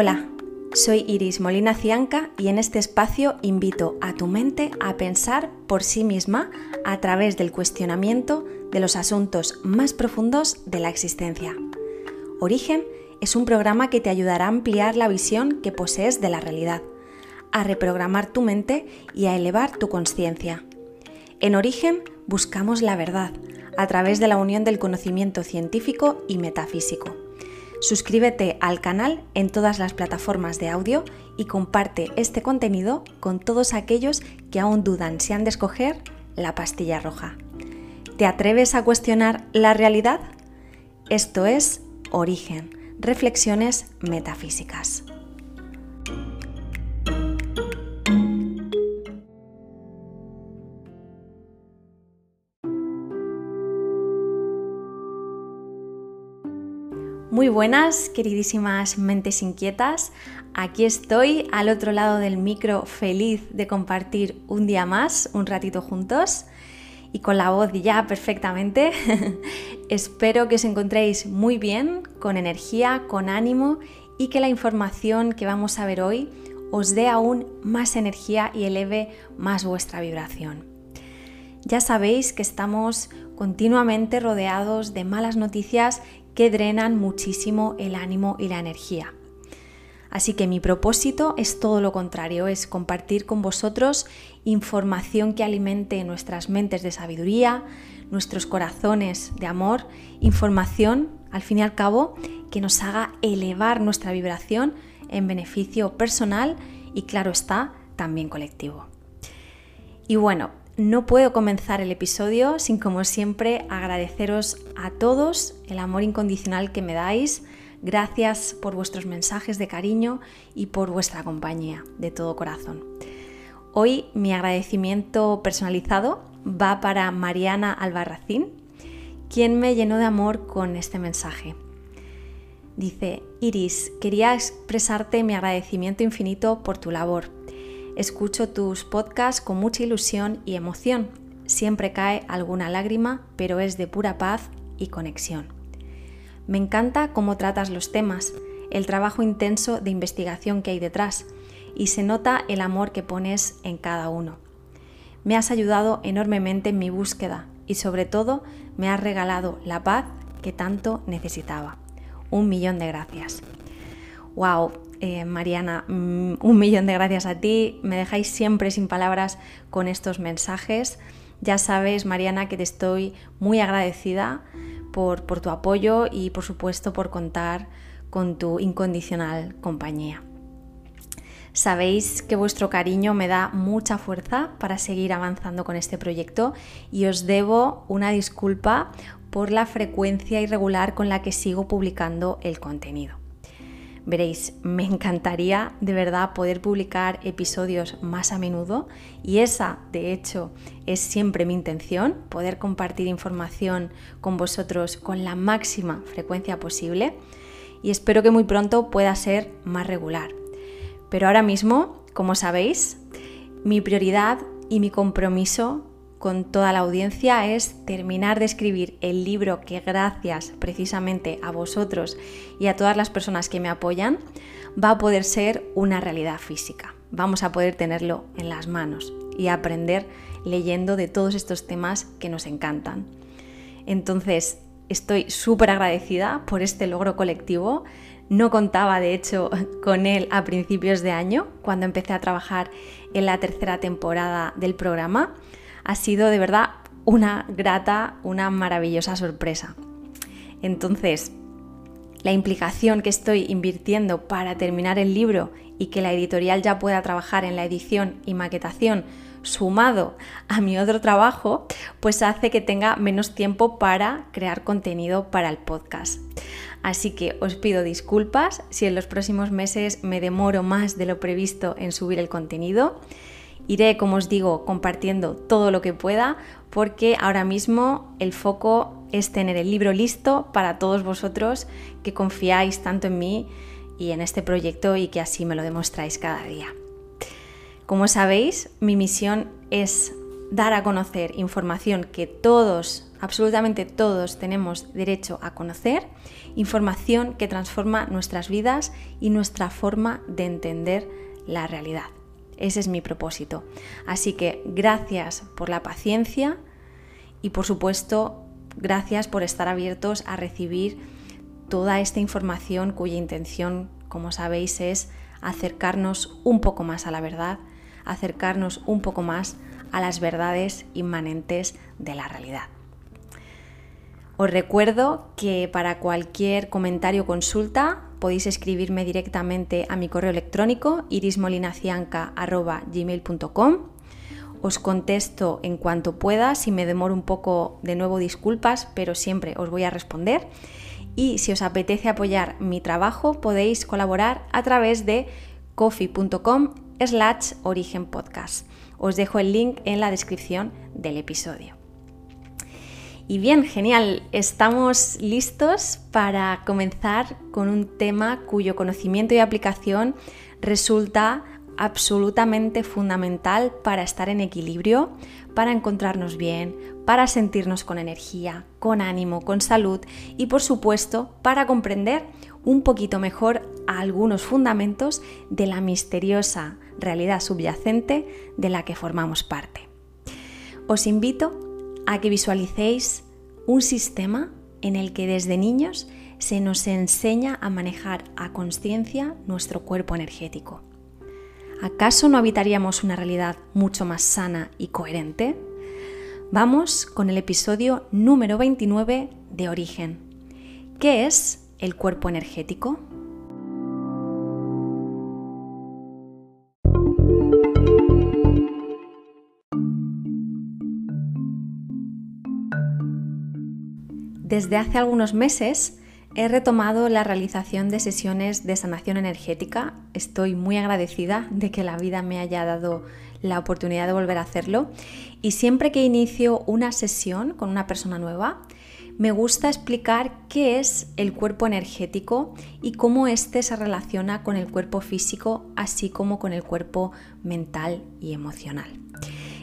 Hola, soy Iris Molina Cianca y en este espacio invito a tu mente a pensar por sí misma a través del cuestionamiento de los asuntos más profundos de la existencia. Origen es un programa que te ayudará a ampliar la visión que posees de la realidad, a reprogramar tu mente y a elevar tu conciencia. En Origen buscamos la verdad a través de la unión del conocimiento científico y metafísico. Suscríbete al canal en todas las plataformas de audio y comparte este contenido con todos aquellos que aún dudan si han de escoger la pastilla roja. ¿Te atreves a cuestionar la realidad? Esto es Origen, Reflexiones Metafísicas. Muy buenas, queridísimas mentes inquietas. Aquí estoy al otro lado del micro feliz de compartir un día más, un ratito juntos y con la voz ya perfectamente. Espero que os encontréis muy bien, con energía, con ánimo y que la información que vamos a ver hoy os dé aún más energía y eleve más vuestra vibración. Ya sabéis que estamos continuamente rodeados de malas noticias que drenan muchísimo el ánimo y la energía. Así que mi propósito es todo lo contrario, es compartir con vosotros información que alimente nuestras mentes de sabiduría, nuestros corazones de amor, información, al fin y al cabo, que nos haga elevar nuestra vibración en beneficio personal y claro está, también colectivo. Y bueno, no puedo comenzar el episodio sin, como siempre, agradeceros a todos el amor incondicional que me dais. Gracias por vuestros mensajes de cariño y por vuestra compañía de todo corazón. Hoy mi agradecimiento personalizado va para Mariana Albarracín, quien me llenó de amor con este mensaje. Dice, Iris, quería expresarte mi agradecimiento infinito por tu labor Escucho tus podcasts con mucha ilusión y emoción. Siempre cae alguna lágrima, pero es de pura paz y conexión. Me encanta cómo tratas los temas, el trabajo intenso de investigación que hay detrás y se nota el amor que pones en cada uno. Me has ayudado enormemente en mi búsqueda y sobre todo me has regalado la paz que tanto necesitaba. Un millón de gracias. ¡Wow! Eh, Mariana, mm, un millón de gracias a ti. Me dejáis siempre sin palabras con estos mensajes. Ya sabes, Mariana, que te estoy muy agradecida por, por tu apoyo y por supuesto por contar con tu incondicional compañía. Sabéis que vuestro cariño me da mucha fuerza para seguir avanzando con este proyecto y os debo una disculpa por la frecuencia irregular con la que sigo publicando el contenido. Veréis, me encantaría de verdad poder publicar episodios más a menudo y esa, de hecho, es siempre mi intención, poder compartir información con vosotros con la máxima frecuencia posible y espero que muy pronto pueda ser más regular. Pero ahora mismo, como sabéis, mi prioridad y mi compromiso con toda la audiencia es terminar de escribir el libro que gracias precisamente a vosotros y a todas las personas que me apoyan va a poder ser una realidad física. Vamos a poder tenerlo en las manos y aprender leyendo de todos estos temas que nos encantan. Entonces, estoy súper agradecida por este logro colectivo. No contaba, de hecho, con él a principios de año, cuando empecé a trabajar en la tercera temporada del programa ha sido de verdad una grata, una maravillosa sorpresa. Entonces, la implicación que estoy invirtiendo para terminar el libro y que la editorial ya pueda trabajar en la edición y maquetación sumado a mi otro trabajo, pues hace que tenga menos tiempo para crear contenido para el podcast. Así que os pido disculpas si en los próximos meses me demoro más de lo previsto en subir el contenido. Iré, como os digo, compartiendo todo lo que pueda porque ahora mismo el foco es tener el libro listo para todos vosotros que confiáis tanto en mí y en este proyecto y que así me lo demostráis cada día. Como sabéis, mi misión es dar a conocer información que todos, absolutamente todos tenemos derecho a conocer, información que transforma nuestras vidas y nuestra forma de entender la realidad. Ese es mi propósito. Así que gracias por la paciencia y por supuesto gracias por estar abiertos a recibir toda esta información cuya intención, como sabéis, es acercarnos un poco más a la verdad, acercarnos un poco más a las verdades inmanentes de la realidad. Os recuerdo que para cualquier comentario o consulta podéis escribirme directamente a mi correo electrónico irismolinacianca.gmail.com Os contesto en cuanto pueda, si me demoro un poco de nuevo disculpas, pero siempre os voy a responder. Y si os apetece apoyar mi trabajo, podéis colaborar a través de coffee.com slash origen podcast. Os dejo el link en la descripción del episodio. Y bien, genial, estamos listos para comenzar con un tema cuyo conocimiento y aplicación resulta absolutamente fundamental para estar en equilibrio, para encontrarnos bien, para sentirnos con energía, con ánimo, con salud y por supuesto para comprender un poquito mejor algunos fundamentos de la misteriosa realidad subyacente de la que formamos parte. Os invito a que visualicéis un sistema en el que desde niños se nos enseña a manejar a conciencia nuestro cuerpo energético. ¿Acaso no habitaríamos una realidad mucho más sana y coherente? Vamos con el episodio número 29 de Origen. ¿Qué es el cuerpo energético? Desde hace algunos meses he retomado la realización de sesiones de sanación energética. Estoy muy agradecida de que la vida me haya dado la oportunidad de volver a hacerlo. Y siempre que inicio una sesión con una persona nueva, me gusta explicar qué es el cuerpo energético y cómo éste se relaciona con el cuerpo físico, así como con el cuerpo mental y emocional.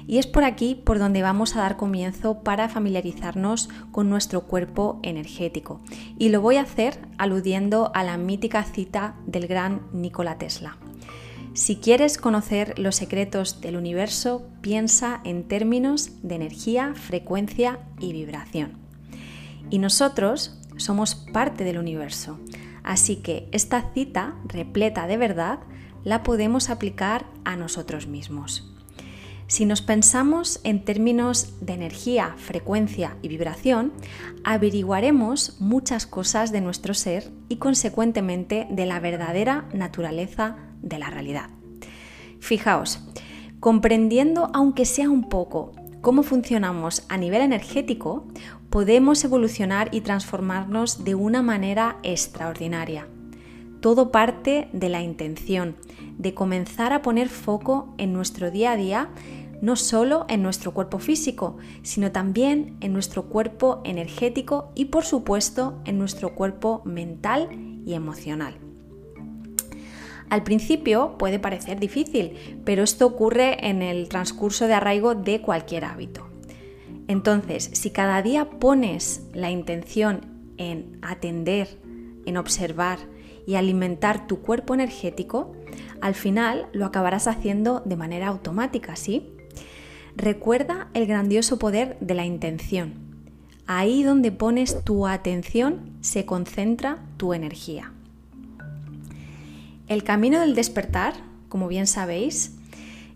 Y es por aquí por donde vamos a dar comienzo para familiarizarnos con nuestro cuerpo energético. Y lo voy a hacer aludiendo a la mítica cita del gran Nikola Tesla. Si quieres conocer los secretos del universo, piensa en términos de energía, frecuencia y vibración. Y nosotros somos parte del universo, así que esta cita repleta de verdad la podemos aplicar a nosotros mismos. Si nos pensamos en términos de energía, frecuencia y vibración, averiguaremos muchas cosas de nuestro ser y consecuentemente de la verdadera naturaleza de la realidad. Fijaos, comprendiendo aunque sea un poco cómo funcionamos a nivel energético, podemos evolucionar y transformarnos de una manera extraordinaria. Todo parte de la intención, de comenzar a poner foco en nuestro día a día, no solo en nuestro cuerpo físico, sino también en nuestro cuerpo energético y por supuesto en nuestro cuerpo mental y emocional. Al principio puede parecer difícil, pero esto ocurre en el transcurso de arraigo de cualquier hábito. Entonces, si cada día pones la intención en atender, en observar y alimentar tu cuerpo energético, al final lo acabarás haciendo de manera automática, ¿sí? Recuerda el grandioso poder de la intención. Ahí donde pones tu atención se concentra tu energía. El camino del despertar, como bien sabéis,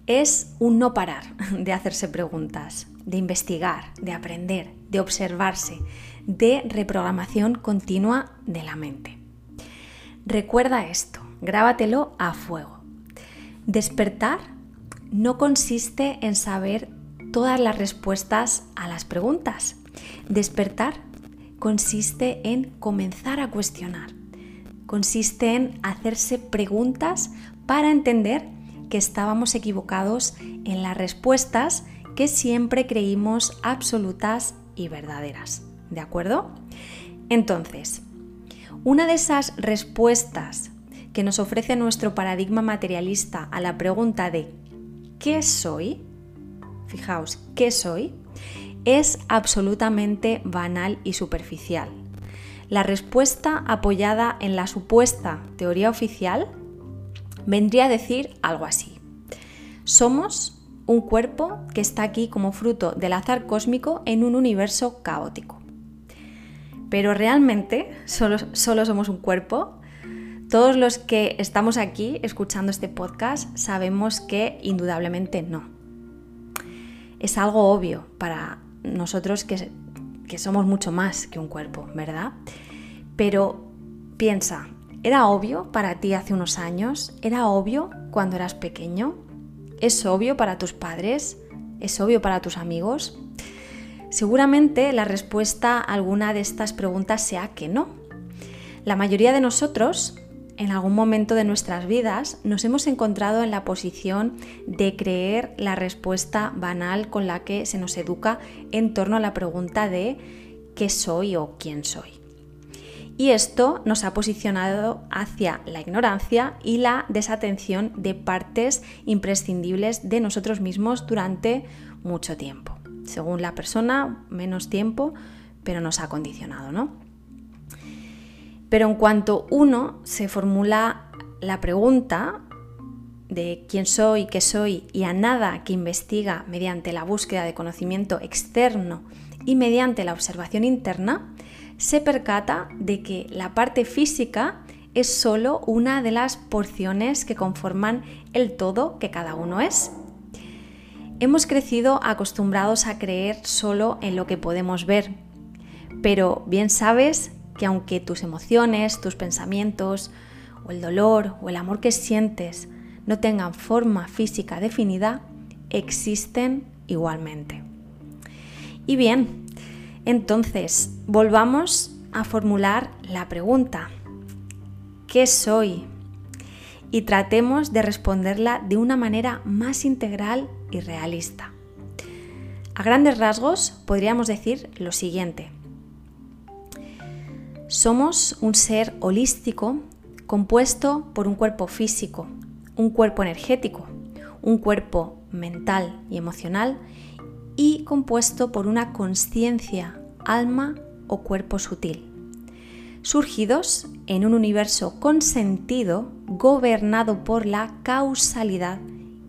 es un no parar de hacerse preguntas, de investigar, de aprender, de observarse, de reprogramación continua de la mente. Recuerda esto, grábatelo a fuego. Despertar no consiste en saber todas las respuestas a las preguntas. Despertar consiste en comenzar a cuestionar. Consiste en hacerse preguntas para entender que estábamos equivocados en las respuestas que siempre creímos absolutas y verdaderas. ¿De acuerdo? Entonces, una de esas respuestas que nos ofrece nuestro paradigma materialista a la pregunta de ¿qué soy? fijaos, ¿qué soy? es absolutamente banal y superficial. La respuesta apoyada en la supuesta teoría oficial vendría a decir algo así. Somos un cuerpo que está aquí como fruto del azar cósmico en un universo caótico. Pero realmente solo, solo somos un cuerpo. Todos los que estamos aquí escuchando este podcast sabemos que indudablemente no. Es algo obvio para nosotros que, que somos mucho más que un cuerpo, ¿verdad? Pero piensa, ¿era obvio para ti hace unos años? ¿Era obvio cuando eras pequeño? ¿Es obvio para tus padres? ¿Es obvio para tus amigos? Seguramente la respuesta a alguna de estas preguntas sea que no. La mayoría de nosotros en algún momento de nuestras vidas nos hemos encontrado en la posición de creer la respuesta banal con la que se nos educa en torno a la pregunta de ¿qué soy o quién soy? Y esto nos ha posicionado hacia la ignorancia y la desatención de partes imprescindibles de nosotros mismos durante mucho tiempo. Según la persona, menos tiempo, pero nos ha condicionado, ¿no? Pero en cuanto uno se formula la pregunta de quién soy, qué soy y a nada que investiga mediante la búsqueda de conocimiento externo y mediante la observación interna, se percata de que la parte física es solo una de las porciones que conforman el todo que cada uno es. Hemos crecido acostumbrados a creer solo en lo que podemos ver, pero bien sabes que aunque tus emociones, tus pensamientos, o el dolor o el amor que sientes no tengan forma física definida, existen igualmente. Y bien, entonces volvamos a formular la pregunta, ¿qué soy? Y tratemos de responderla de una manera más integral y realista. A grandes rasgos podríamos decir lo siguiente. Somos un ser holístico compuesto por un cuerpo físico, un cuerpo energético, un cuerpo mental y emocional y compuesto por una conciencia, alma o cuerpo sutil. Surgidos en un universo con sentido gobernado por la causalidad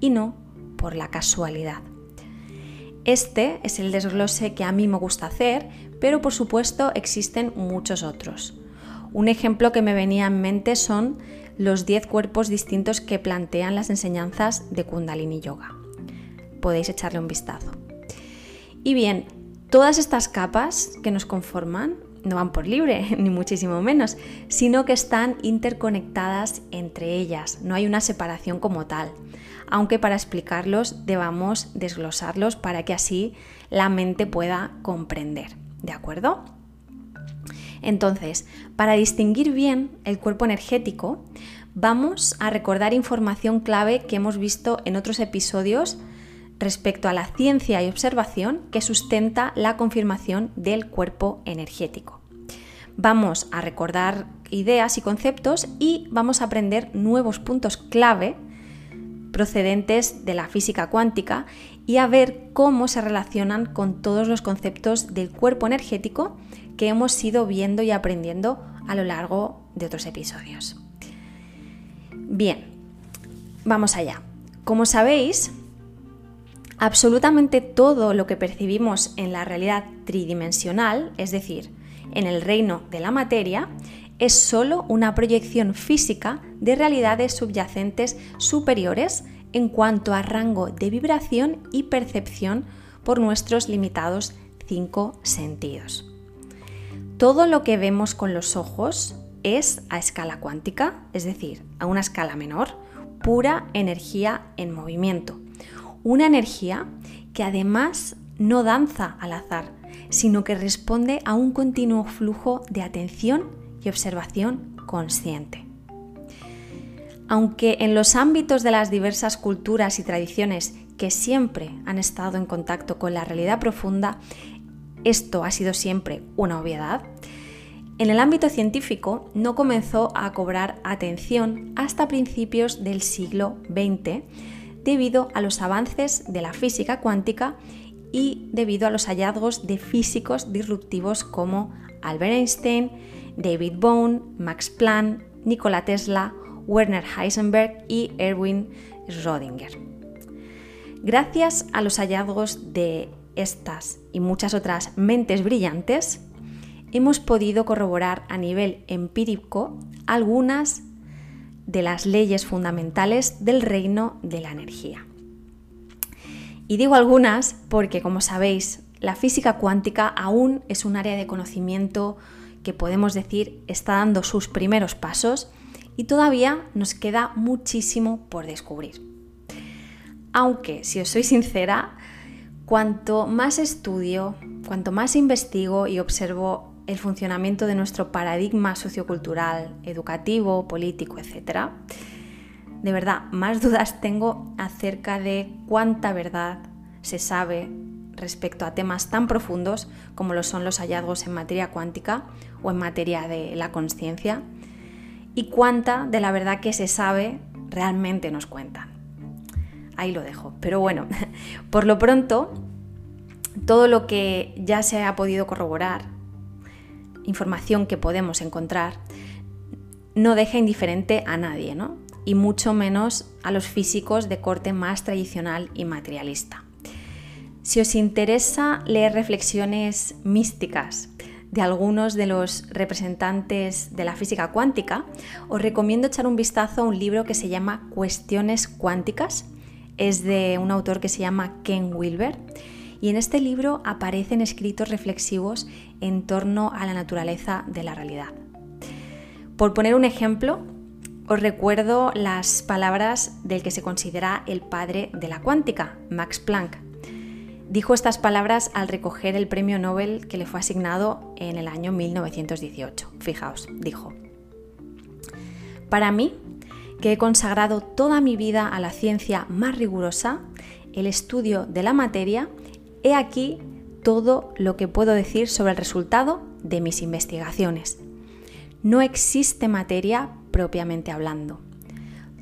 y no por la casualidad. Este es el desglose que a mí me gusta hacer, pero por supuesto existen muchos otros. Un ejemplo que me venía en mente son los 10 cuerpos distintos que plantean las enseñanzas de Kundalini Yoga. Podéis echarle un vistazo. Y bien, todas estas capas que nos conforman no van por libre, ni muchísimo menos, sino que están interconectadas entre ellas, no hay una separación como tal, aunque para explicarlos debamos desglosarlos para que así la mente pueda comprender. ¿De acuerdo? Entonces, para distinguir bien el cuerpo energético, vamos a recordar información clave que hemos visto en otros episodios respecto a la ciencia y observación que sustenta la confirmación del cuerpo energético. Vamos a recordar ideas y conceptos y vamos a aprender nuevos puntos clave procedentes de la física cuántica y a ver cómo se relacionan con todos los conceptos del cuerpo energético que hemos ido viendo y aprendiendo a lo largo de otros episodios. Bien, vamos allá. Como sabéis, absolutamente todo lo que percibimos en la realidad tridimensional, es decir, en el reino de la materia, es solo una proyección física de realidades subyacentes superiores en cuanto a rango de vibración y percepción por nuestros limitados cinco sentidos. Todo lo que vemos con los ojos es a escala cuántica, es decir, a una escala menor, pura energía en movimiento. Una energía que además no danza al azar, sino que responde a un continuo flujo de atención y observación consciente. Aunque en los ámbitos de las diversas culturas y tradiciones que siempre han estado en contacto con la realidad profunda, esto ha sido siempre una obviedad, en el ámbito científico no comenzó a cobrar atención hasta principios del siglo XX, debido a los avances de la física cuántica y debido a los hallazgos de físicos disruptivos como Albert Einstein, David Bohm, Max Planck, Nikola Tesla, Werner Heisenberg y Erwin Schrödinger. Gracias a los hallazgos de estas y muchas otras mentes brillantes, hemos podido corroborar a nivel empírico algunas de las leyes fundamentales del reino de la energía. Y digo algunas porque, como sabéis, la física cuántica aún es un área de conocimiento que podemos decir está dando sus primeros pasos y todavía nos queda muchísimo por descubrir. Aunque, si os soy sincera, cuanto más estudio, cuanto más investigo y observo el funcionamiento de nuestro paradigma sociocultural, educativo, político, etc., de verdad, más dudas tengo acerca de cuánta verdad se sabe respecto a temas tan profundos como son los hallazgos en materia cuántica o en materia de la conciencia y cuánta de la verdad que se sabe realmente nos cuentan. Ahí lo dejo. Pero bueno, por lo pronto, todo lo que ya se ha podido corroborar, información que podemos encontrar, no deja indiferente a nadie, ¿no? Y mucho menos a los físicos de corte más tradicional y materialista. Si os interesa leer reflexiones místicas de algunos de los representantes de la física cuántica, os recomiendo echar un vistazo a un libro que se llama Cuestiones cuánticas. Es de un autor que se llama Ken Wilber. Y en este libro aparecen escritos reflexivos en torno a la naturaleza de la realidad. Por poner un ejemplo, os recuerdo las palabras del que se considera el padre de la cuántica, Max Planck, Dijo estas palabras al recoger el premio Nobel que le fue asignado en el año 1918. Fijaos, dijo, Para mí, que he consagrado toda mi vida a la ciencia más rigurosa, el estudio de la materia, he aquí todo lo que puedo decir sobre el resultado de mis investigaciones. No existe materia propiamente hablando.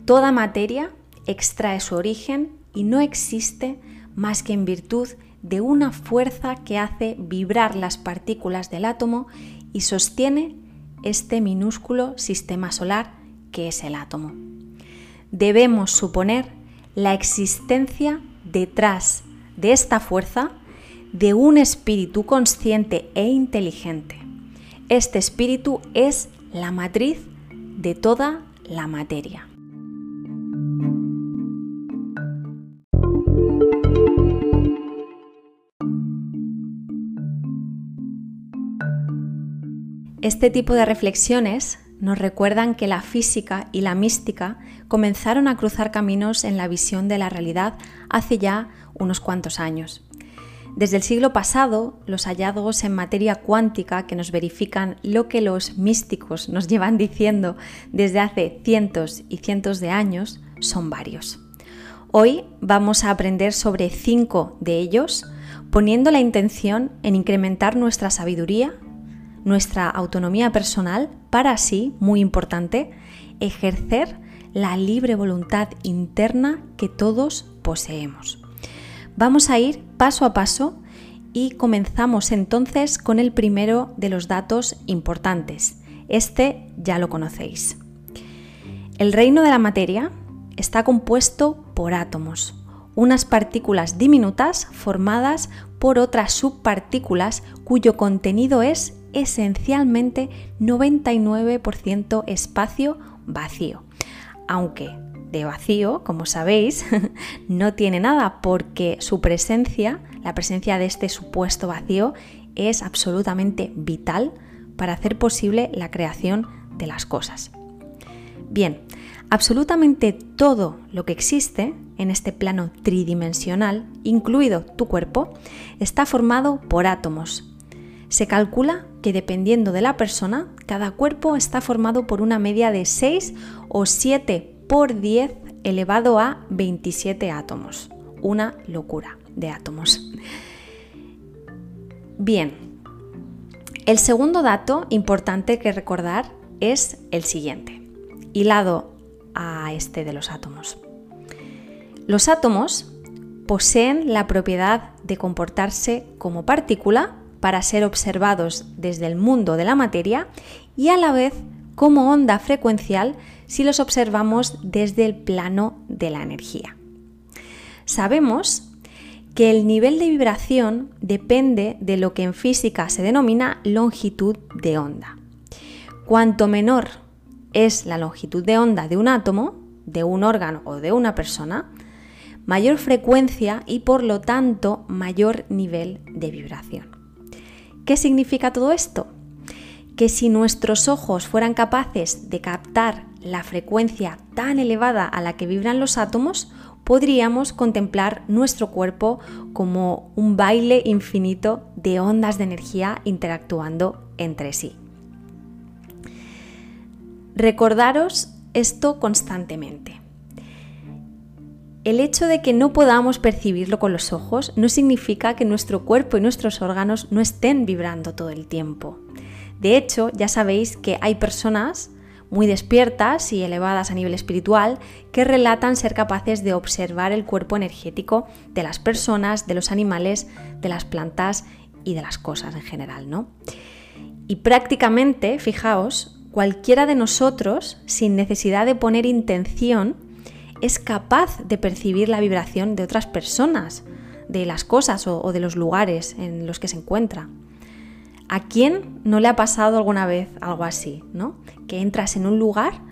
Toda materia extrae su origen y no existe más que en virtud de una fuerza que hace vibrar las partículas del átomo y sostiene este minúsculo sistema solar que es el átomo. Debemos suponer la existencia detrás de esta fuerza de un espíritu consciente e inteligente. Este espíritu es la matriz de toda la materia. Este tipo de reflexiones nos recuerdan que la física y la mística comenzaron a cruzar caminos en la visión de la realidad hace ya unos cuantos años. Desde el siglo pasado, los hallazgos en materia cuántica que nos verifican lo que los místicos nos llevan diciendo desde hace cientos y cientos de años son varios. Hoy vamos a aprender sobre cinco de ellos, poniendo la intención en incrementar nuestra sabiduría nuestra autonomía personal para así, muy importante, ejercer la libre voluntad interna que todos poseemos. Vamos a ir paso a paso y comenzamos entonces con el primero de los datos importantes. Este ya lo conocéis. El reino de la materia está compuesto por átomos, unas partículas diminutas formadas por otras subpartículas cuyo contenido es esencialmente 99% espacio vacío. Aunque de vacío, como sabéis, no tiene nada porque su presencia, la presencia de este supuesto vacío, es absolutamente vital para hacer posible la creación de las cosas. Bien, absolutamente todo lo que existe en este plano tridimensional, incluido tu cuerpo, está formado por átomos, se calcula que dependiendo de la persona, cada cuerpo está formado por una media de 6 o 7 por 10 elevado a 27 átomos. Una locura de átomos. Bien, el segundo dato importante que recordar es el siguiente, hilado a este de los átomos. Los átomos poseen la propiedad de comportarse como partícula para ser observados desde el mundo de la materia y a la vez como onda frecuencial si los observamos desde el plano de la energía. Sabemos que el nivel de vibración depende de lo que en física se denomina longitud de onda. Cuanto menor es la longitud de onda de un átomo, de un órgano o de una persona, mayor frecuencia y por lo tanto mayor nivel de vibración. ¿Qué significa todo esto? Que si nuestros ojos fueran capaces de captar la frecuencia tan elevada a la que vibran los átomos, podríamos contemplar nuestro cuerpo como un baile infinito de ondas de energía interactuando entre sí. Recordaros esto constantemente. El hecho de que no podamos percibirlo con los ojos no significa que nuestro cuerpo y nuestros órganos no estén vibrando todo el tiempo. De hecho, ya sabéis que hay personas muy despiertas y elevadas a nivel espiritual que relatan ser capaces de observar el cuerpo energético de las personas, de los animales, de las plantas y de las cosas en general, ¿no? Y prácticamente, fijaos, cualquiera de nosotros, sin necesidad de poner intención, es capaz de percibir la vibración de otras personas, de las cosas o, de los lugares en los que se encuentra. ¿A quién no le ha pasado alguna vez algo así, ¿no? Que entras en un lugar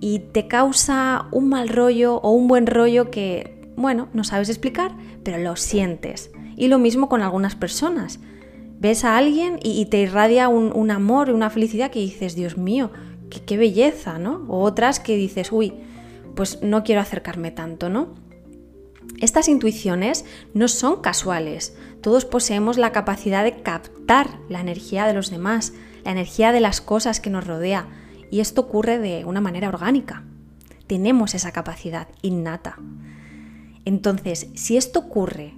y te causa un mal rollo o un buen rollo que, bueno, no sabes explicar, pero lo sientes. Y lo mismo con algunas personas. Ves a alguien y, te irradia un, amor, una felicidad que dices, Dios mío, qué, qué belleza, ¿no? O otras que dices, uy, pues no quiero acercarme tanto, ¿no? Estas intuiciones no son casuales. Todos poseemos la capacidad de captar la energía de los demás, la energía de las cosas que nos rodea, y esto ocurre de una manera orgánica. Tenemos esa capacidad innata. Entonces, si esto ocurre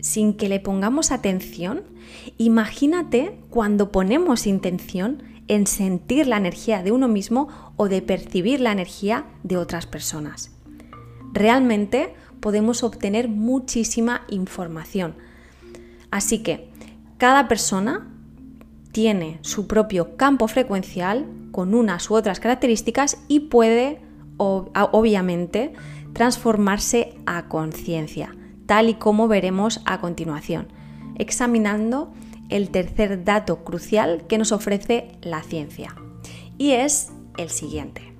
sin que le pongamos atención, imagínate cuando ponemos intención en sentir la energía de uno mismo o de percibir la energía de otras personas. Realmente podemos obtener muchísima información. Así que cada persona tiene su propio campo frecuencial con unas u otras características y puede obviamente transformarse a conciencia, tal y como veremos a continuación, examinando el tercer dato crucial que nos ofrece la ciencia. Y es el siguiente.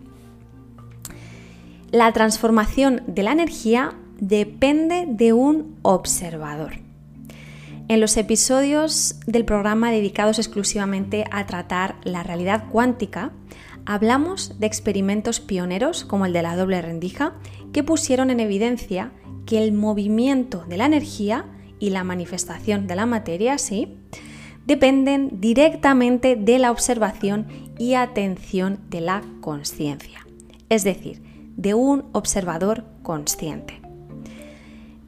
La transformación de la energía depende de un observador. En los episodios del programa dedicados exclusivamente a tratar la realidad cuántica, hablamos de experimentos pioneros como el de la doble rendija que pusieron en evidencia que el movimiento de la energía y la manifestación de la materia, sí, dependen directamente de la observación y atención de la conciencia, es decir, de un observador consciente.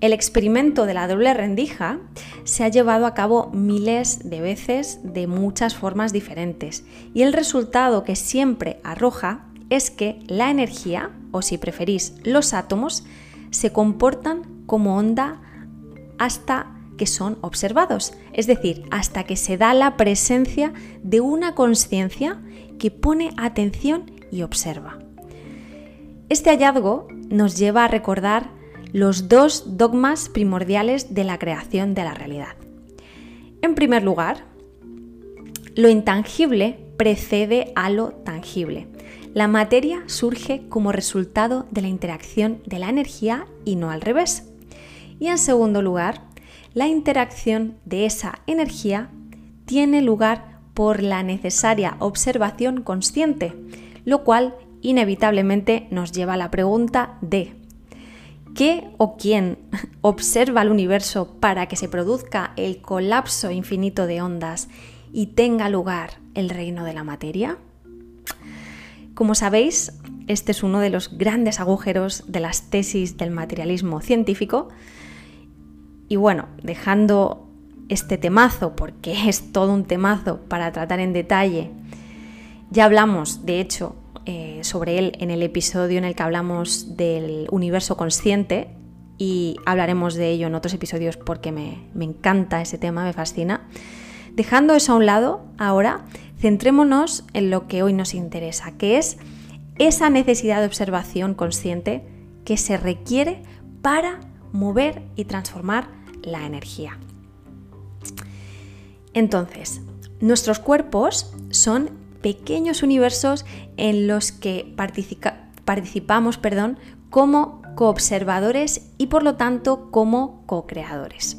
El experimento de la doble rendija se ha llevado a cabo miles de veces de muchas formas diferentes y el resultado que siempre arroja es que la energía, o si preferís los átomos, se comportan como onda hasta que son observados, es decir, hasta que se da la presencia de una conciencia que pone atención y observa. Este hallazgo nos lleva a recordar los dos dogmas primordiales de la creación de la realidad. En primer lugar, lo intangible precede a lo tangible. La materia surge como resultado de la interacción de la energía y no al revés. Y en segundo lugar, la interacción de esa energía tiene lugar por la necesaria observación consciente, lo cual inevitablemente nos lleva a la pregunta de ¿qué o quién observa el universo para que se produzca el colapso infinito de ondas y tenga lugar el reino de la materia? Como sabéis, este es uno de los grandes agujeros de las tesis del materialismo científico y bueno, dejando este temazo, porque es todo un temazo para tratar en detalle, ya hablamos, de hecho, eh, sobre él en el episodio en el que hablamos del universo consciente y hablaremos de ello en otros episodios porque me, me encanta ese tema, me fascina. Dejando eso a un lado, ahora centrémonos en lo que hoy nos interesa, que es esa necesidad de observación consciente que se requiere para mover y transformar la energía. Entonces, nuestros cuerpos son pequeños universos en los que participamos perdón, como coobservadores y por lo tanto como co-creadores.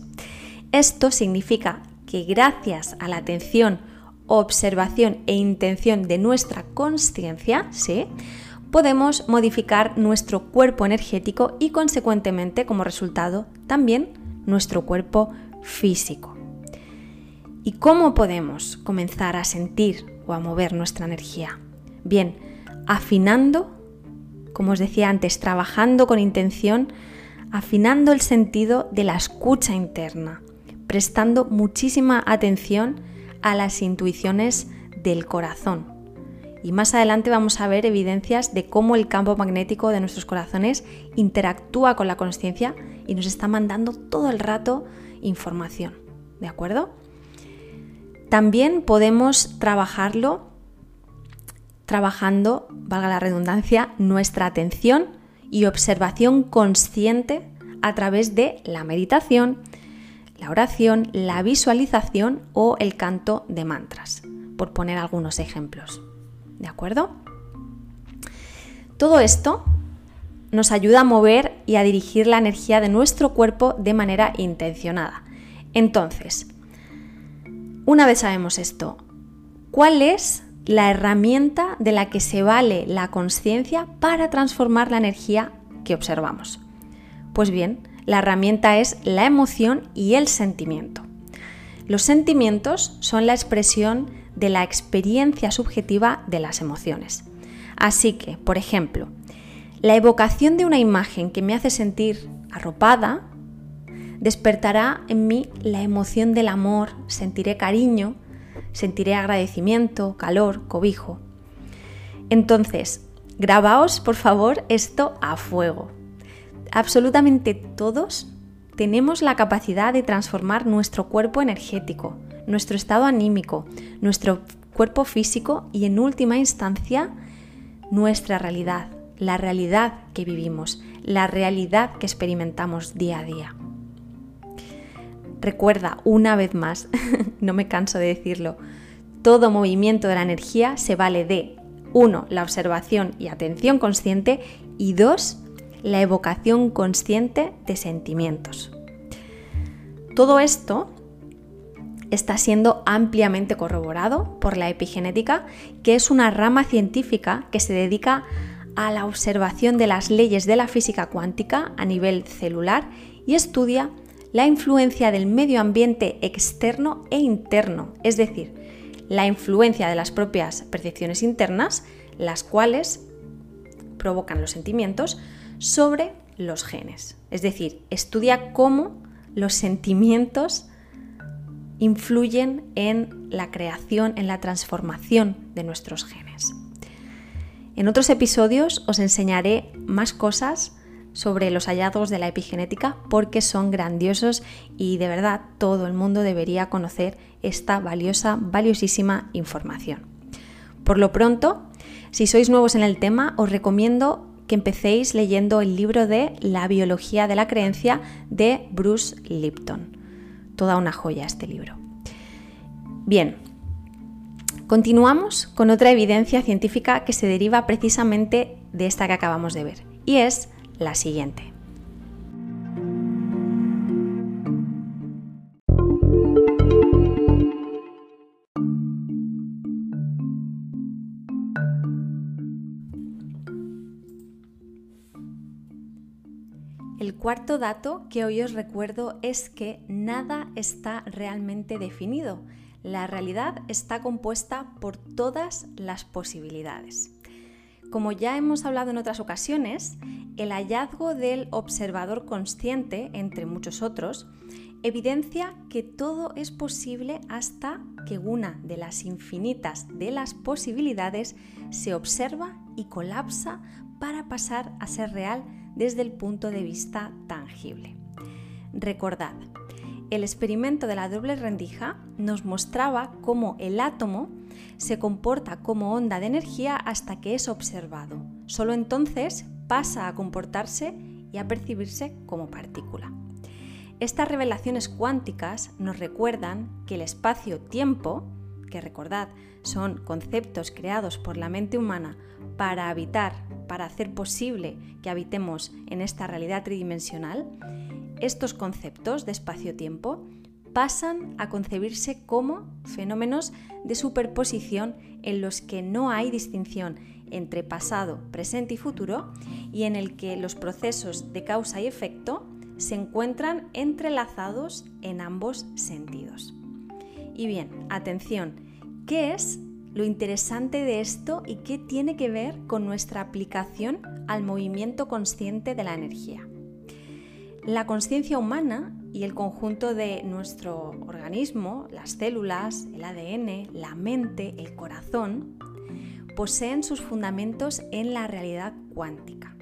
Esto significa que gracias a la atención, observación e intención de nuestra conciencia, ¿sí? Podemos modificar nuestro cuerpo energético y consecuentemente como resultado también nuestro cuerpo físico. ¿Y cómo podemos comenzar a sentir o a mover nuestra energía? Bien, afinando, como os decía antes, trabajando con intención, afinando el sentido de la escucha interna, prestando muchísima atención a las intuiciones del corazón. Y más adelante vamos a ver evidencias de cómo el campo magnético de nuestros corazones interactúa con la conciencia y nos está mandando todo el rato información. ¿De acuerdo? También podemos trabajarlo trabajando, valga la redundancia, nuestra atención y observación consciente a través de la meditación, la oración, la visualización o el canto de mantras, por poner algunos ejemplos. ¿De acuerdo? Todo esto nos ayuda a mover y a dirigir la energía de nuestro cuerpo de manera intencionada. Entonces, una vez sabemos esto, ¿cuál es la herramienta de la que se vale la conciencia para transformar la energía que observamos? Pues bien, la herramienta es la emoción y el sentimiento. Los sentimientos son la expresión de la experiencia subjetiva de las emociones. Así que, por ejemplo, la evocación de una imagen que me hace sentir arropada despertará en mí la emoción del amor, sentiré cariño, sentiré agradecimiento, calor, cobijo. Entonces, grabaos por favor esto a fuego. Absolutamente todos tenemos la capacidad de transformar nuestro cuerpo energético, nuestro estado anímico, nuestro cuerpo físico y en última instancia nuestra realidad, la realidad que vivimos, la realidad que experimentamos día a día. Recuerda una vez más, no me canso de decirlo, todo movimiento de la energía se vale de 1. La observación y atención consciente y 2. La evocación consciente de sentimientos. Todo esto está siendo ampliamente corroborado por la epigenética, que es una rama científica que se dedica a la observación de las leyes de la física cuántica a nivel celular y estudia la influencia del medio ambiente externo e interno, es decir, la influencia de las propias percepciones internas, las cuales provocan los sentimientos, sobre los genes. Es decir, estudia cómo los sentimientos influyen en la creación, en la transformación de nuestros genes. En otros episodios os enseñaré más cosas sobre los hallazgos de la epigenética porque son grandiosos y de verdad todo el mundo debería conocer esta valiosa, valiosísima información. Por lo pronto, si sois nuevos en el tema, os recomiendo que empecéis leyendo el libro de La biología de la creencia de Bruce Lipton toda una joya este libro. Bien, continuamos con otra evidencia científica que se deriva precisamente de esta que acabamos de ver, y es la siguiente. El cuarto dato que hoy os recuerdo es que nada está realmente definido. La realidad está compuesta por todas las posibilidades. Como ya hemos hablado en otras ocasiones, el hallazgo del observador consciente, entre muchos otros, evidencia que todo es posible hasta que una de las infinitas de las posibilidades se observa y colapsa para pasar a ser real desde el punto de vista tangible. Recordad, el experimento de la doble rendija nos mostraba cómo el átomo se comporta como onda de energía hasta que es observado. Solo entonces pasa a comportarse y a percibirse como partícula. Estas revelaciones cuánticas nos recuerdan que el espacio-tiempo, que recordad son conceptos creados por la mente humana para habitar, para hacer posible que habitemos en esta realidad tridimensional, estos conceptos de espacio-tiempo pasan a concebirse como fenómenos de superposición en los que no hay distinción entre pasado, presente y futuro y en el que los procesos de causa y efecto se encuentran entrelazados en ambos sentidos. Y bien, atención, ¿qué es lo interesante de esto y qué tiene que ver con nuestra aplicación al movimiento consciente de la energía? La conciencia humana y el conjunto de nuestro organismo, las células, el ADN, la mente, el corazón, poseen sus fundamentos en la realidad cuántica.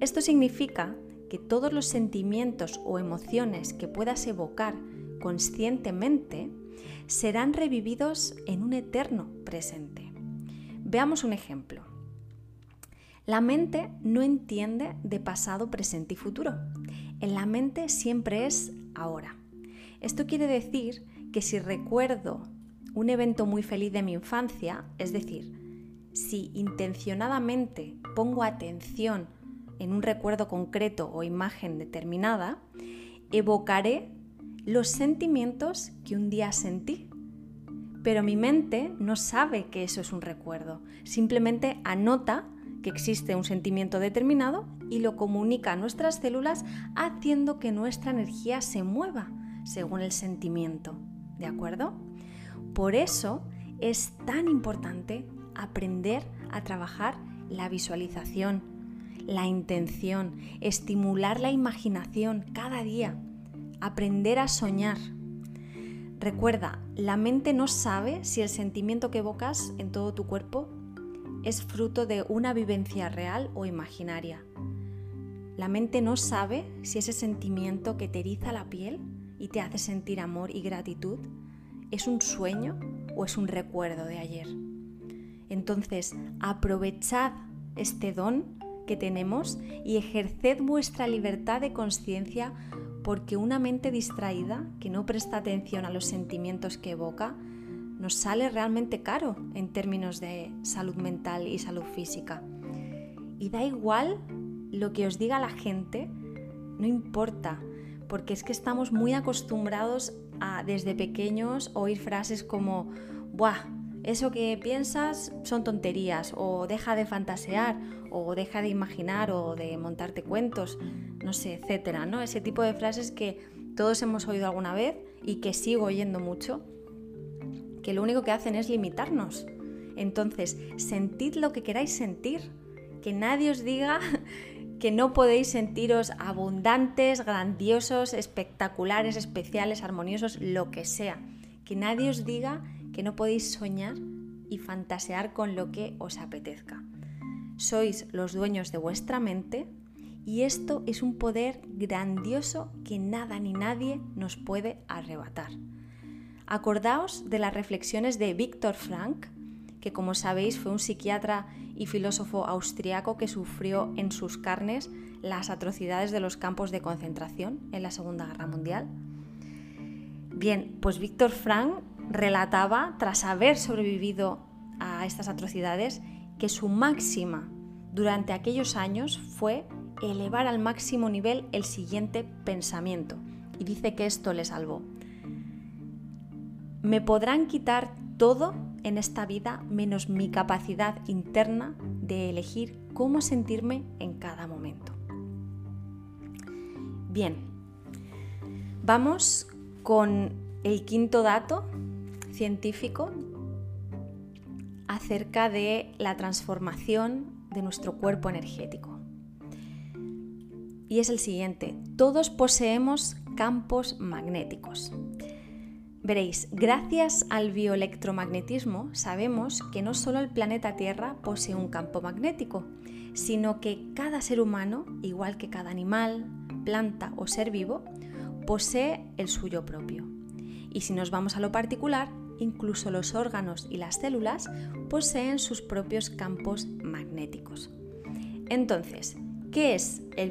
Esto significa que todos los sentimientos o emociones que puedas evocar conscientemente serán revividos en un eterno presente. Veamos un ejemplo. La mente no entiende de pasado, presente y futuro. En la mente siempre es ahora. Esto quiere decir que si recuerdo un evento muy feliz de mi infancia, es decir, si intencionadamente pongo atención en un recuerdo concreto o imagen determinada, evocaré los sentimientos que un día sentí. Pero mi mente no sabe que eso es un recuerdo, simplemente anota que existe un sentimiento determinado y lo comunica a nuestras células haciendo que nuestra energía se mueva según el sentimiento. ¿De acuerdo? Por eso es tan importante aprender a trabajar la visualización, la intención, estimular la imaginación cada día, aprender a soñar. Recuerda, la mente no sabe si el sentimiento que evocas en todo tu cuerpo es fruto de una vivencia real o imaginaria. La mente no sabe si ese sentimiento que te eriza la piel y te hace sentir amor y gratitud es un sueño o es un recuerdo de ayer. Entonces, aprovechad este don que tenemos y ejerced vuestra libertad de conciencia porque una mente distraída que no presta atención a los sentimientos que evoca nos sale realmente caro en términos de salud mental y salud física. Y da igual lo que os diga la gente, no importa, porque es que estamos muy acostumbrados a desde pequeños oír frases como, ¡buah! Eso que piensas son tonterías, o deja de fantasear, o deja de imaginar, o de montarte cuentos, no sé, etcétera, ¿no? Ese tipo de frases que todos hemos oído alguna vez y que sigo oyendo mucho que lo único que hacen es limitarnos. Entonces, sentid lo que queráis sentir, que nadie os diga que no podéis sentiros abundantes, grandiosos, espectaculares, especiales, armoniosos, lo que sea. Que nadie os diga que no podéis soñar y fantasear con lo que os apetezca. Sois los dueños de vuestra mente y esto es un poder grandioso que nada ni nadie nos puede arrebatar. Acordaos de las reflexiones de Viktor Frank, que como sabéis fue un psiquiatra y filósofo austriaco que sufrió en sus carnes las atrocidades de los campos de concentración en la Segunda Guerra Mundial. Bien, pues Viktor Frank relataba, tras haber sobrevivido a estas atrocidades, que su máxima durante aquellos años fue elevar al máximo nivel el siguiente pensamiento. Y dice que esto le salvó. Me podrán quitar todo en esta vida menos mi capacidad interna de elegir cómo sentirme en cada momento. Bien, vamos con el quinto dato científico acerca de la transformación de nuestro cuerpo energético. Y es el siguiente, todos poseemos campos magnéticos. Veréis, gracias al bioelectromagnetismo sabemos que no solo el planeta Tierra posee un campo magnético, sino que cada ser humano, igual que cada animal, planta o ser vivo, posee el suyo propio. Y si nos vamos a lo particular, incluso los órganos y las células poseen sus propios campos magnéticos. Entonces, ¿Qué es el,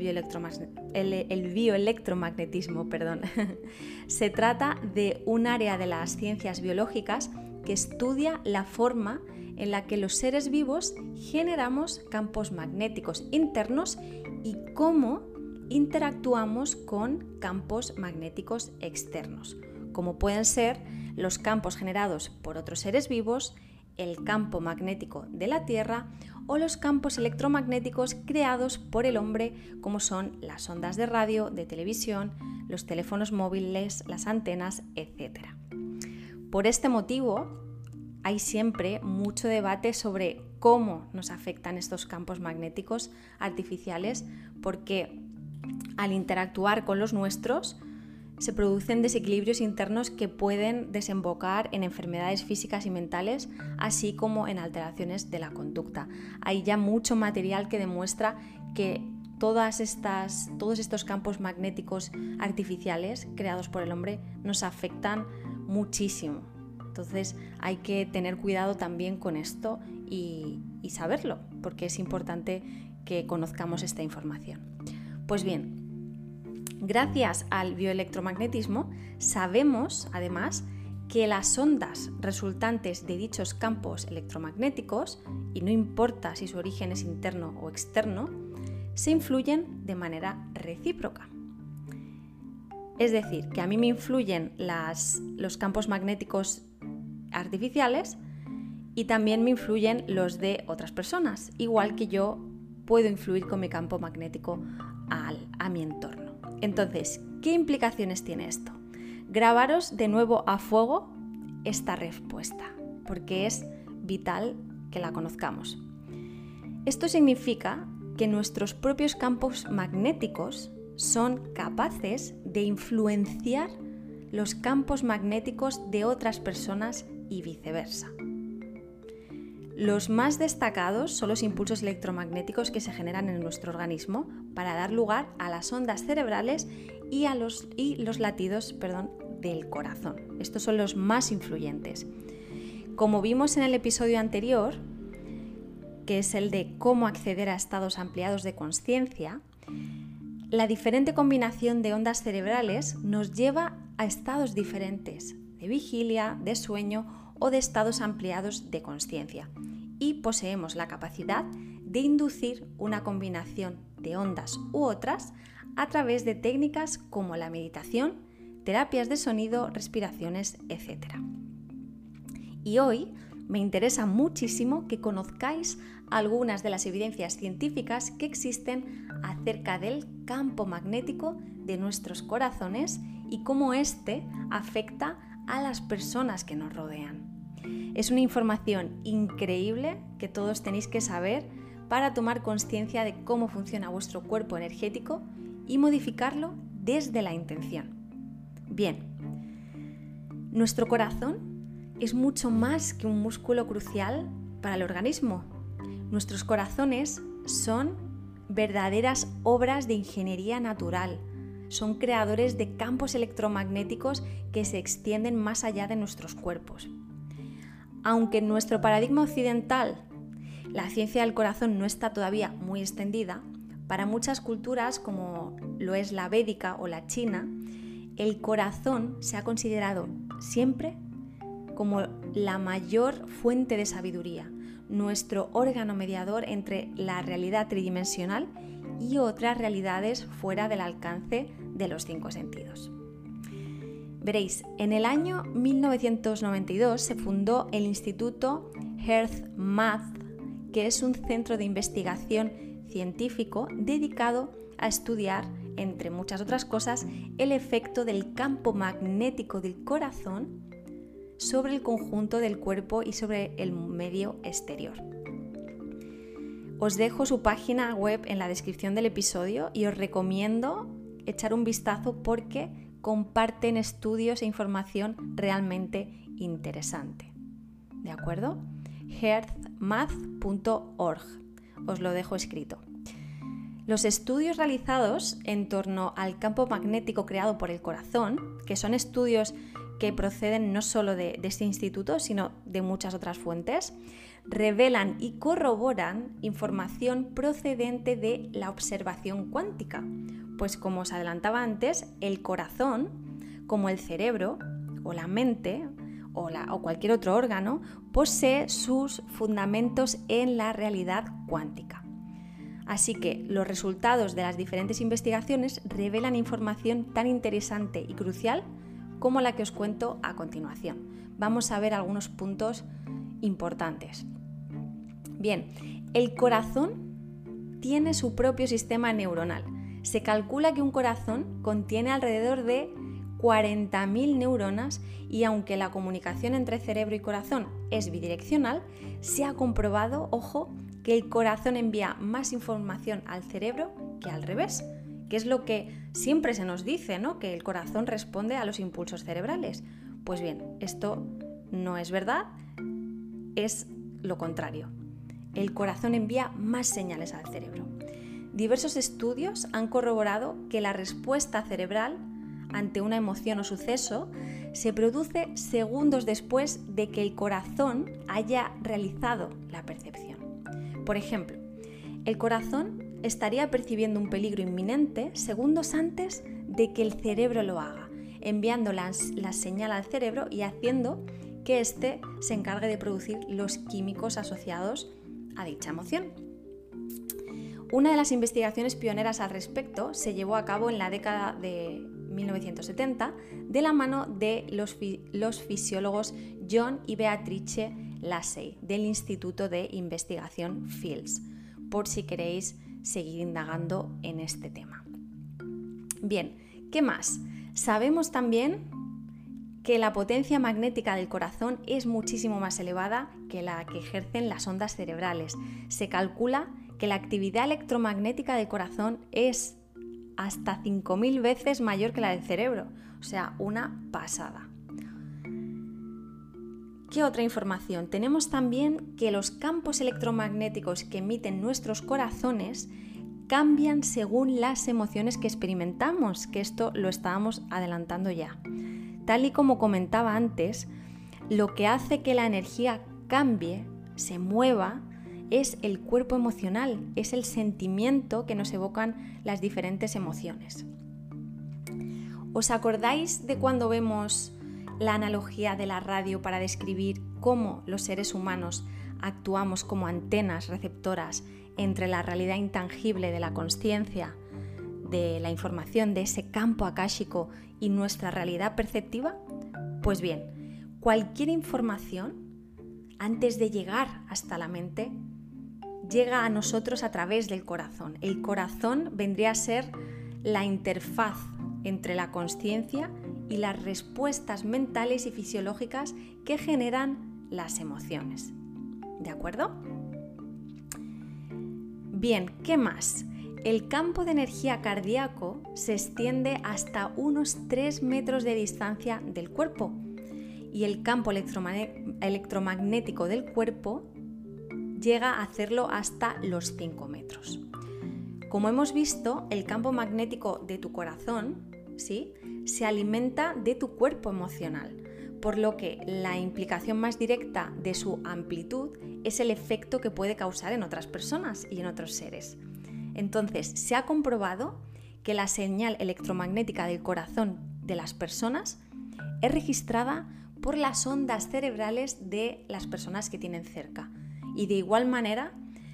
bioelectromagnetismo? Perdón. Se trata de un área de las ciencias biológicas que estudia la forma en la que los seres vivos generamos campos magnéticos internos y cómo interactuamos con campos magnéticos externos, como pueden ser los campos generados por otros seres vivos, el campo magnético de la Tierra o los campos electromagnéticos creados por el hombre como son las ondas de radio, de televisión, los teléfonos móviles, las antenas, etc. Por este motivo, hay siempre mucho debate sobre cómo nos afectan estos campos magnéticos artificiales porque al interactuar con los nuestros, se producen desequilibrios internos que pueden desembocar en enfermedades físicas y mentales, así como en alteraciones de la conducta. Hay ya mucho material que demuestra que todas estas, todos estos campos magnéticos artificiales creados por el hombre nos afectan muchísimo. Entonces hay que tener cuidado también con esto y, y saberlo, porque es importante que conozcamos esta información. Pues bien, Gracias al bioelectromagnetismo sabemos, además, que las ondas resultantes de dichos campos electromagnéticos, y no importa si su origen es interno o externo, se influyen de manera recíproca. Es decir, que a mí me influyen los campos magnéticos artificiales y también me influyen los de otras personas, igual que yo puedo influir con mi campo magnético a mi entorno. Entonces, ¿qué implicaciones tiene esto? Grabaros de nuevo a fuego esta respuesta, porque es vital que la conozcamos. Esto significa que nuestros propios campos magnéticos son capaces de influenciar los campos magnéticos de otras personas y viceversa. Los más destacados son los impulsos electromagnéticos que se generan en nuestro organismo para dar lugar a las ondas cerebrales y a los, latidos del corazón. Estos son los más influyentes. Como vimos en el episodio anterior, que es el de cómo acceder a estados ampliados de conciencia, la diferente combinación de ondas cerebrales nos lleva a estados diferentes de vigilia, de sueño o de estados ampliados de conciencia y poseemos la capacidad de inducir una combinación de ondas u otras a través de técnicas como la meditación, terapias de sonido, respiraciones, etc. Y hoy me interesa muchísimo que conozcáis algunas de las evidencias científicas que existen acerca del campo magnético de nuestros corazones y cómo éste afecta a las personas que nos rodean. Es una información increíble que todos tenéis que saber para tomar conciencia de cómo funciona vuestro cuerpo energético y modificarlo desde la intención. Bien, nuestro corazón es mucho más que un músculo crucial para el organismo. Nuestros corazones son verdaderas obras de ingeniería natural son creadores de campos electromagnéticos que se extienden más allá de nuestros cuerpos. Aunque en nuestro paradigma occidental la ciencia del corazón no está todavía muy extendida, para muchas culturas como lo es la védica o la china, el corazón se ha considerado siempre como la mayor fuente de sabiduría, nuestro órgano mediador entre la realidad tridimensional y otras realidades fuera del alcance de los cinco sentidos. Veréis, en el año 1992 se fundó el Instituto Earth Math, que es un centro de investigación científico dedicado a estudiar, entre muchas otras cosas, el efecto del campo magnético del corazón sobre el conjunto del cuerpo y sobre el medio exterior. Os dejo su página web en la descripción del episodio y os recomiendo echar un vistazo porque comparten estudios e información realmente interesante. ¿De acuerdo? hearthmath.org. Os lo dejo escrito. Los estudios realizados en torno al campo magnético creado por el corazón, que son estudios que proceden no solo de, este instituto, sino de muchas otras fuentes, revelan y corroboran información procedente de la observación cuántica. Pues como os adelantaba antes, el corazón, como el cerebro o la mente o, o cualquier otro órgano, posee sus fundamentos en la realidad cuántica. Así que los resultados de las diferentes investigaciones revelan información tan interesante y crucial como la que os cuento a continuación. Vamos a ver algunos puntos importantes. Bien, el corazón tiene su propio sistema neuronal. Se calcula que un corazón contiene alrededor de 40.000 neuronas y aunque la comunicación entre cerebro y corazón es bidireccional, se ha comprobado, ojo, que el corazón envía más información al cerebro que al revés que es lo que siempre se nos dice, ¿no? Que el corazón responde a los impulsos cerebrales. Pues bien, esto no es verdad, es lo contrario. El corazón envía más señales al cerebro. Diversos estudios han corroborado que la respuesta cerebral ante una emoción o suceso se produce segundos después de que el corazón haya realizado la percepción. Por ejemplo, el corazón estaría percibiendo un peligro inminente segundos antes de que el cerebro lo haga, enviando la, señal al cerebro y haciendo que éste se encargue de producir los químicos asociados a dicha emoción. Una de las investigaciones pioneras al respecto se llevó a cabo en la década de 1970 de la mano de los, los fisiólogos John y Beatrice Lassey del Instituto de Investigación Fields, por si queréis seguir indagando en este tema. Bien, ¿qué más? Sabemos también que la potencia magnética del corazón es muchísimo más elevada que la que ejercen las ondas cerebrales. Se calcula que la actividad electromagnética del corazón es hasta 5.000 veces mayor que la del cerebro, o sea, una pasada. ¿Qué otra información? Tenemos también que los campos electromagnéticos que emiten nuestros corazones cambian según las emociones que experimentamos, que esto lo estábamos adelantando ya. Tal y como comentaba antes, lo que hace que la energía cambie, se mueva, es el cuerpo emocional, es el sentimiento que nos evocan las diferentes emociones. ¿Os acordáis de cuando vemos la analogía de la radio para describir cómo los seres humanos actuamos como antenas receptoras entre la realidad intangible de la conciencia, de la información de ese campo akáshico y nuestra realidad perceptiva? Pues bien, cualquier información, antes de llegar hasta la mente, llega a nosotros a través del corazón. El corazón vendría a ser la interfaz entre la conciencia y las respuestas mentales y fisiológicas que generan las emociones. ¿De acuerdo? Bien, ¿qué más? El campo de energía cardíaco se extiende hasta unos 3 metros de distancia del cuerpo y el campo electromagnético del cuerpo llega a hacerlo hasta los 5 metros. Como hemos visto, el campo magnético de tu corazón ¿sí? se alimenta de tu cuerpo emocional, por lo que la implicación más directa de su amplitud es el efecto que puede causar en otras personas y en otros seres. Entonces, se ha comprobado que la señal electromagnética del corazón de las personas es registrada por las ondas cerebrales de las personas que tienen cerca. Y de igual manera,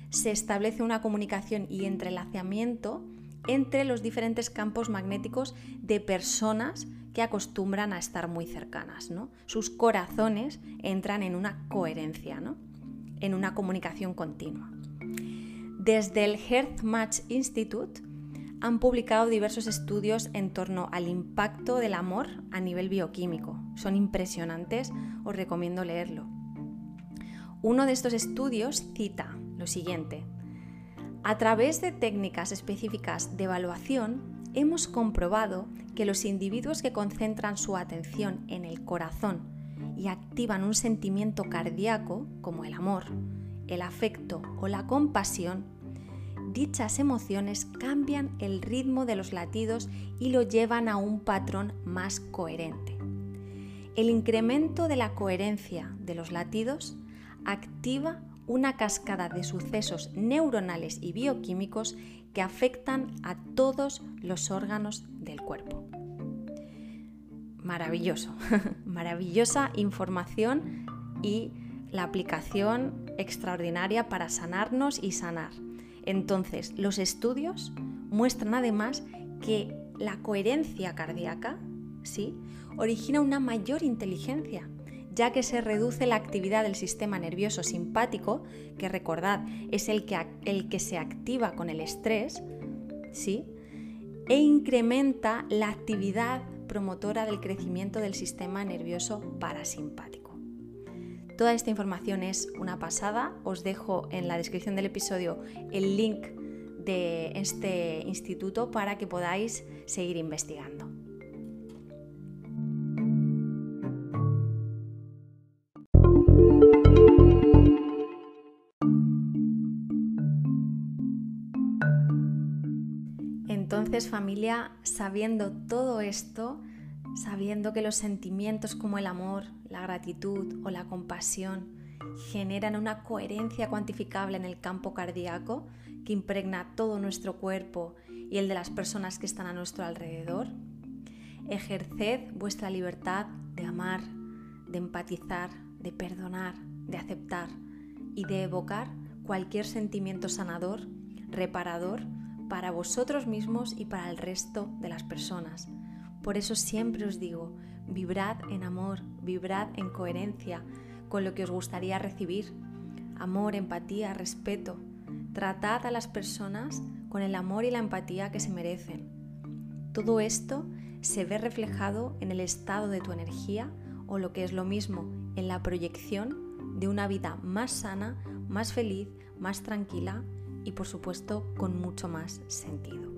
se establece una comunicación y entrelazamiento entre los diferentes campos magnéticos de personas que acostumbran a estar muy cercanas. ¿no? Sus corazones entran en una coherencia, ¿no? en una comunicación continua. Desde el Heart Match Institute han publicado diversos estudios en torno al impacto del amor a nivel bioquímico. Son impresionantes, os recomiendo leerlo. Uno de estos estudios cita lo siguiente. A través de técnicas específicas de evaluación, hemos comprobado que los individuos que concentran su atención en el corazón y activan un sentimiento cardíaco, como el amor, el afecto o la compasión, dichas emociones cambian el ritmo de los latidos y lo llevan a un patrón más coherente. El incremento de la coherencia de los latidos activa una cascada de sucesos neuronales y bioquímicos que afectan a todos los órganos del cuerpo. Maravilloso, maravillosa información y la aplicación extraordinaria para sanarnos y sanar. Entonces, los estudios muestran además que la coherencia cardíaca, ¿sí? origina una mayor inteligencia, ya que se reduce la actividad del sistema nervioso simpático, que recordad es el que, el que se activa con el estrés, ¿sí? e incrementa la actividad promotora del crecimiento del sistema nervioso parasimpático. Toda esta información es una pasada, os dejo en la descripción del episodio el link de este instituto para que podáis seguir investigando. Entonces familia, sabiendo todo esto, sabiendo que los sentimientos como el amor, la gratitud o la compasión generan una coherencia cuantificable en el campo cardíaco que impregna todo nuestro cuerpo y el de las personas que están a nuestro alrededor, ejerced vuestra libertad de amar, de empatizar, de perdonar, de aceptar y de evocar cualquier sentimiento sanador, reparador, para vosotros mismos y para el resto de las personas. Por eso siempre os digo, vibrad en amor, vibrad en coherencia con lo que os gustaría recibir. Amor, empatía, respeto. Tratad a las personas con el amor y la empatía que se merecen. Todo esto se ve reflejado en el estado de tu energía o lo que es lo mismo, en la proyección de una vida más sana, más feliz, más tranquila y por supuesto con mucho más sentido.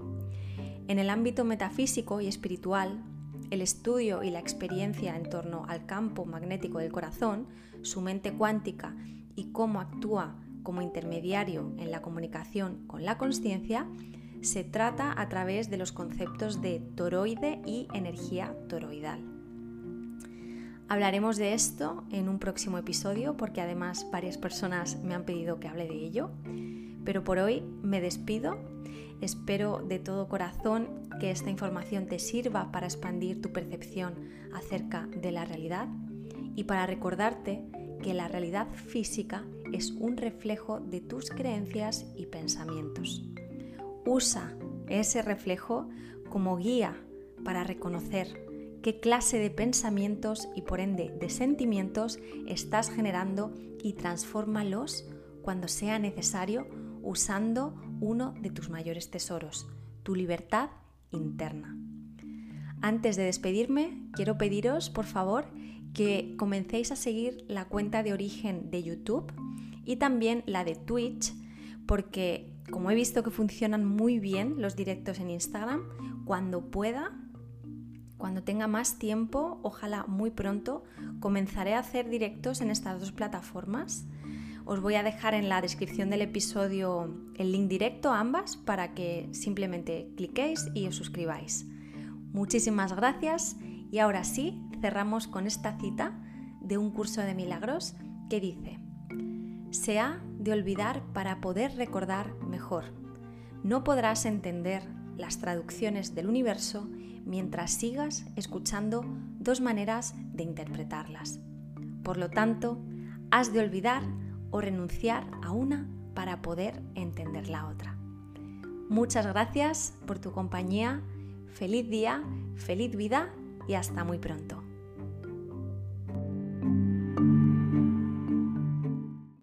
En el ámbito metafísico y espiritual, el estudio y la experiencia en torno al campo magnético del corazón, su mente cuántica y cómo actúa como intermediario en la comunicación con la conciencia, se trata a través de los conceptos de toroide y energía toroidal. Hablaremos de esto en un próximo episodio porque además varias personas me han pedido que hable de ello. Pero por hoy me despido. Espero de todo corazón que esta información te sirva para expandir tu percepción acerca de la realidad y para recordarte que la realidad física es un reflejo de tus creencias y pensamientos. Usa ese reflejo como guía para reconocer qué clase de pensamientos y por ende de sentimientos estás generando y transfórmalos cuando sea necesario usando uno de tus mayores tesoros, tu libertad interna. Antes de despedirme, quiero pediros, por favor, que comencéis a seguir la cuenta de origen de YouTube y también la de Twitch, porque como he visto que funcionan muy bien los directos en Instagram, cuando pueda, cuando tenga más tiempo, ojalá muy pronto, comenzaré a hacer directos en estas dos plataformas os voy a dejar en la descripción del episodio el link directo a ambas para que simplemente cliquéis y os suscribáis. Muchísimas gracias y ahora sí cerramos con esta cita de un curso de milagros que dice, se ha de olvidar para poder recordar mejor. No podrás entender las traducciones del universo mientras sigas escuchando dos maneras de interpretarlas. Por lo tanto, has de olvidar o renunciar a una para poder entender la otra. Muchas gracias por tu compañía, feliz día, feliz vida y hasta muy pronto.